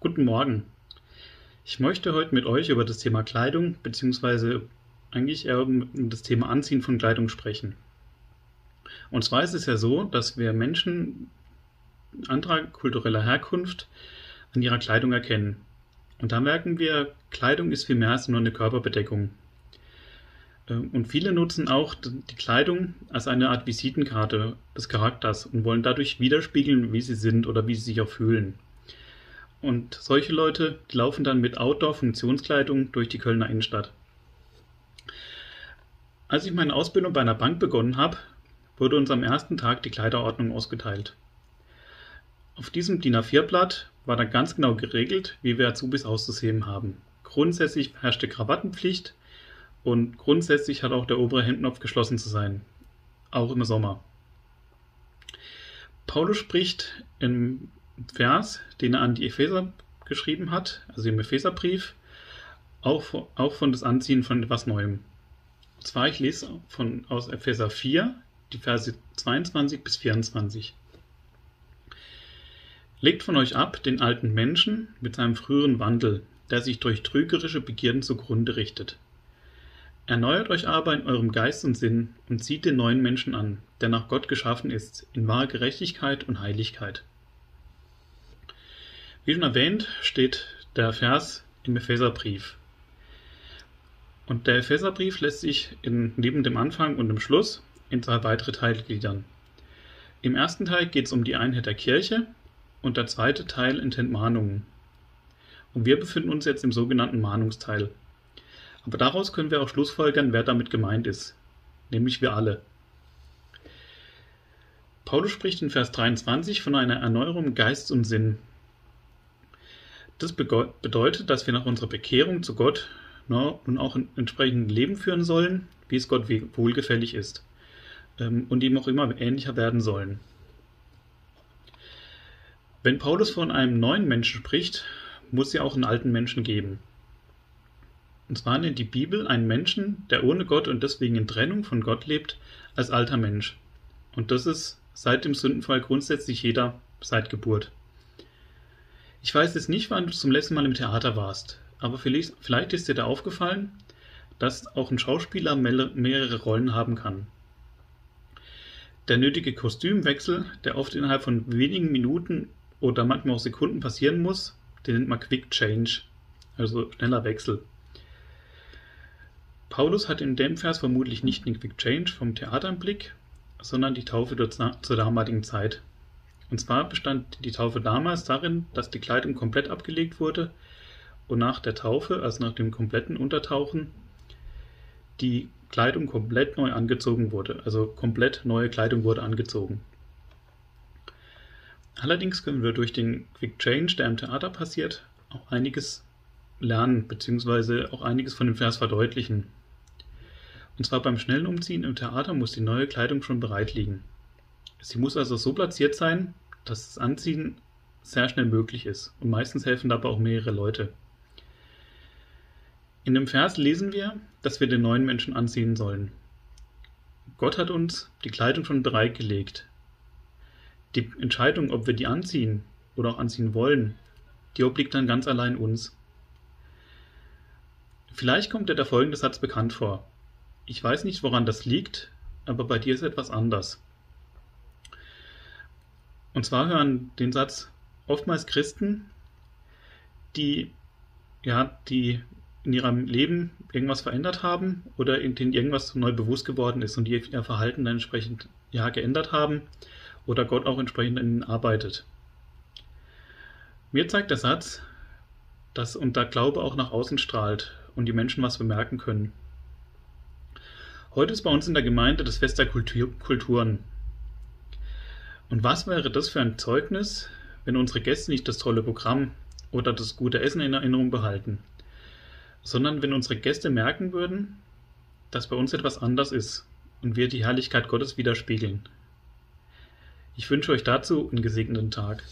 Guten Morgen. Ich möchte heute mit euch über das Thema Kleidung beziehungsweise eigentlich eher um das Thema Anziehen von Kleidung sprechen. Und zwar ist es ja so, dass wir Menschen anderer kultureller Herkunft an ihrer Kleidung erkennen. Und da merken wir, Kleidung ist viel mehr als nur eine Körperbedeckung. Ähm, und viele nutzen auch die Kleidung als eine Art Visitenkarte des Charakters und wollen dadurch widerspiegeln, wie sie sind oder wie sie sich auch fühlen. Und solche Leute laufen dann mit Outdoor-Funktionskleidung durch die Kölner Innenstadt. Als ich meine Ausbildung bei einer Bank begonnen habe, wurde uns am ersten Tag die Kleiderordnung ausgeteilt. Auf diesem DIN A4-Blatt war dann ganz genau geregelt, wie wir Azubis auszusehen haben. Grundsätzlich herrschte Krawattenpflicht und grundsätzlich hat auch der obere Hemdknopf geschlossen zu sein, auch im Sommer. Paulus spricht im Vers, den er an die Epheser geschrieben hat, also im Epheserbrief, auch, auch von das Anziehen von etwas Neuem. Und zwar, ich lese von, aus Epheser 4, die Verse 22 bis 24. Legt von euch ab den alten Menschen mit seinem früheren Wandel, der sich durch trügerische Begierden zugrunde richtet. Erneuert euch aber in eurem Geist und Sinn und zieht den neuen Menschen an, der nach Gott geschaffen ist, in wahrer Gerechtigkeit und Heiligkeit. Wie schon erwähnt, steht der Vers im Epheserbrief. Und der Epheserbrief lässt sich in, neben dem Anfang und dem Schluss in zwei weitere Teile gliedern. Im ersten Teil geht es um die Einheit der Kirche und der zweite Teil enthält Mahnungen. Und wir befinden uns jetzt im sogenannten Mahnungsteil. Aber daraus können wir auch schlussfolgern, wer damit gemeint ist, nämlich wir alle. Paulus spricht in Vers 23 von einer Erneuerung Geist und Sinn. Das bedeutet, dass wir nach unserer Bekehrung zu Gott nun auch ein entsprechendes Leben führen sollen, wie es Gott wohlgefällig ist, ähm, und ihm auch immer ähnlicher werden sollen. Wenn Paulus von einem neuen Menschen spricht, muss er auch einen alten Menschen geben. Und zwar nennt die Bibel einen Menschen, der ohne Gott und deswegen in Trennung von Gott lebt, als alter Mensch. Und das ist seit dem Sündenfall grundsätzlich jeder seit Geburt. Ich weiß jetzt nicht, wann du zum letzten Mal im Theater warst, aber vielleicht ist dir da aufgefallen, dass auch ein Schauspieler mehrere Rollen haben kann. Der nötige Kostümwechsel, der oft innerhalb von wenigen Minuten oder manchmal auch Sekunden passieren muss, den nennt man Quick Change, also schneller Wechsel. Paulus hat in dem Vers vermutlich nicht den Quick Change vom Theater im Blick, sondern die Taufe zur damaligen Zeit. Und zwar bestand die Taufe damals darin, dass die Kleidung komplett abgelegt wurde und nach der Taufe, also nach dem kompletten Untertauchen, die Kleidung komplett neu angezogen wurde. Also komplett neue Kleidung wurde angezogen. Allerdings können wir durch den Quick Change, der im Theater passiert, auch einiges lernen, beziehungsweise auch einiges von dem Vers verdeutlichen. Und zwar beim schnellen Umziehen im Theater muss die neue Kleidung schon bereit liegen. Sie muss also so platziert sein, dass das Anziehen sehr schnell möglich ist und meistens helfen dabei auch mehrere Leute. In dem Vers lesen wir, dass wir den neuen Menschen anziehen sollen. Gott hat uns die Kleidung schon bereitgelegt. Die Entscheidung, ob wir die anziehen oder auch anziehen wollen, die obliegt dann ganz allein uns. Vielleicht kommt dir der folgende Satz bekannt vor. Ich weiß nicht, woran das liegt, aber bei dir ist etwas anders. Und zwar hören den Satz oftmals Christen, die, ja, die in ihrem Leben irgendwas verändert haben oder in denen irgendwas neu bewusst geworden ist und die ihr Verhalten dann entsprechend ja, geändert haben oder Gott auch entsprechend in ihnen arbeitet. Mir zeigt der Satz, dass unter Glaube auch nach außen strahlt und die Menschen was bemerken können. Heute ist bei uns in der Gemeinde das Fest der Kultur Kulturen. Und was wäre das für ein Zeugnis, wenn unsere Gäste nicht das tolle Programm oder das gute Essen in Erinnerung behalten, sondern wenn unsere Gäste merken würden, dass bei uns etwas anders ist und wir die Herrlichkeit Gottes widerspiegeln. Ich wünsche euch dazu einen gesegneten Tag.